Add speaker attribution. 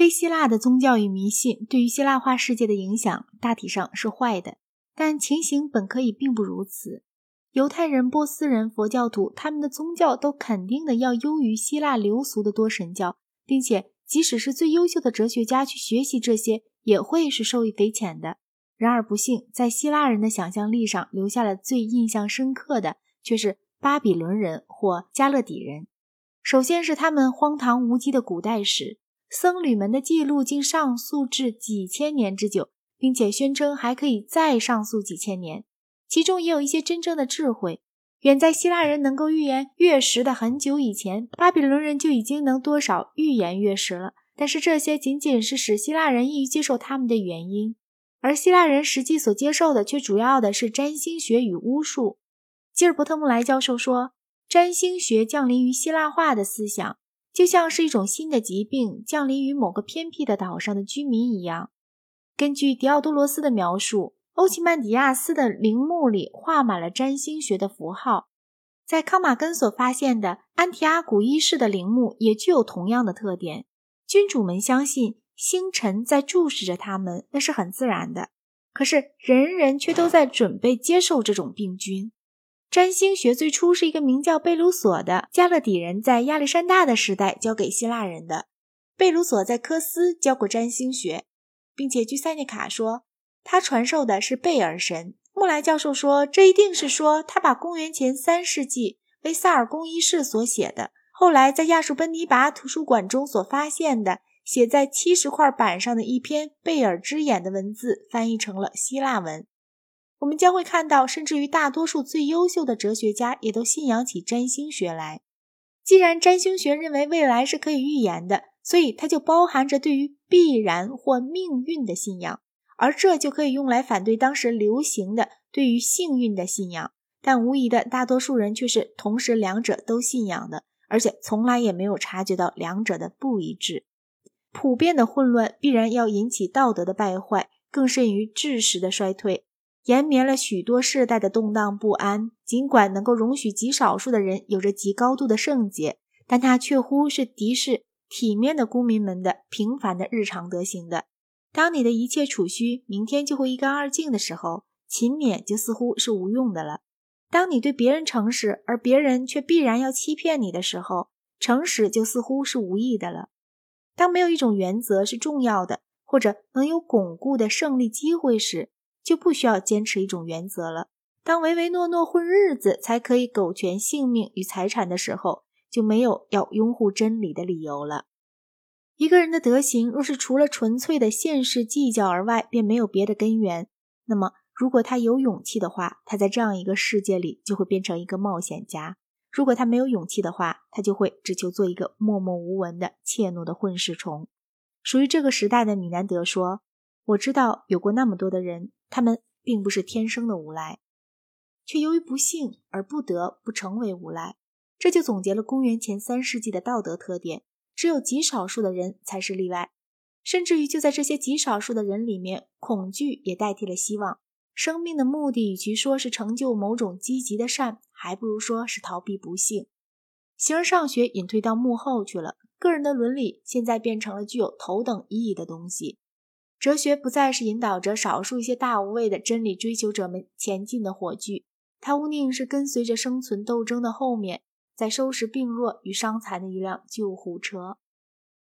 Speaker 1: 非希腊的宗教与迷信对于希腊化世界的影响大体上是坏的，但情形本可以并不如此。犹太人、波斯人、佛教徒，他们的宗教都肯定的要优于希腊流俗的多神教，并且即使是最优秀的哲学家去学习这些，也会是受益匪浅的。然而不幸，在希腊人的想象力上留下了最印象深刻的，却是巴比伦人或加勒底人。首先是他们荒唐无稽的古代史。僧侣们的记录竟上溯至几千年之久，并且宣称还可以再上溯几千年。其中也有一些真正的智慧。远在希腊人能够预言月食的很久以前，巴比伦人就已经能多少预言月食了。但是这些仅仅是使希腊人易于接受他们的原因，而希腊人实际所接受的却主要的是占星学与巫术。吉尔伯特·穆莱教授说，占星学降临于希腊化的思想。就像是一种新的疾病降临于某个偏僻的岛上的居民一样。根据狄奥多罗斯的描述，欧奇曼迪亚斯的陵墓里画满了占星学的符号。在康马根所发现的安提阿古一世的陵墓也具有同样的特点。君主们相信星辰在注视着他们，那是很自然的。可是人人却都在准备接受这种病菌。占星学最初是一个名叫贝鲁索的加勒底人在亚历山大的时代教给希腊人的。贝鲁索在科斯教过占星学，并且据塞涅卡说，他传授的是贝尔神。穆莱教授说，这一定是说他把公元前三世纪为萨尔公一世所写的，后来在亚述奔尼拔图书馆中所发现的，写在七十块板上的一篇贝尔之眼的文字，翻译成了希腊文。我们将会看到，甚至于大多数最优秀的哲学家也都信仰起占星学来。既然占星学认为未来是可以预言的，所以它就包含着对于必然或命运的信仰，而这就可以用来反对当时流行的对于幸运的信仰。但无疑的，大多数人却是同时两者都信仰的，而且从来也没有察觉到两者的不一致。普遍的混乱必然要引起道德的败坏，更甚于知识的衰退。延绵了许多世代的动荡不安，尽管能够容许极少数的人有着极高度的圣洁，但它却乎是敌视体面的公民们的平凡的日常德行的。当你的一切储蓄明天就会一干二净的时候，勤勉就似乎是无用的了。当你对别人诚实，而别人却必然要欺骗你的时候，诚实就似乎是无益的了。当没有一种原则是重要的，或者能有巩固的胜利机会时，就不需要坚持一种原则了。当唯唯诺诺混日子才可以苟全性命与财产的时候，就没有要拥护真理的理由了。一个人的德行若是除了纯粹的现世计较而外，便没有别的根源，那么如果他有勇气的话，他在这样一个世界里就会变成一个冒险家；如果他没有勇气的话，他就会只求做一个默默无闻的怯懦的混世虫。属于这个时代的米南德说：“我知道有过那么多的人。”他们并不是天生的无赖，却由于不幸而不得不成为无赖。这就总结了公元前三世纪的道德特点。只有极少数的人才是例外，甚至于就在这些极少数的人里面，恐惧也代替了希望。生命的目的与其说是成就某种积极的善，还不如说是逃避不幸。形而上学隐退到幕后去了，个人的伦理现在变成了具有头等意义的东西。哲学不再是引导着少数一些大无畏的真理追求者们前进的火炬，它无宁是跟随着生存斗争的后面，在收拾病弱与伤残的一辆救护车。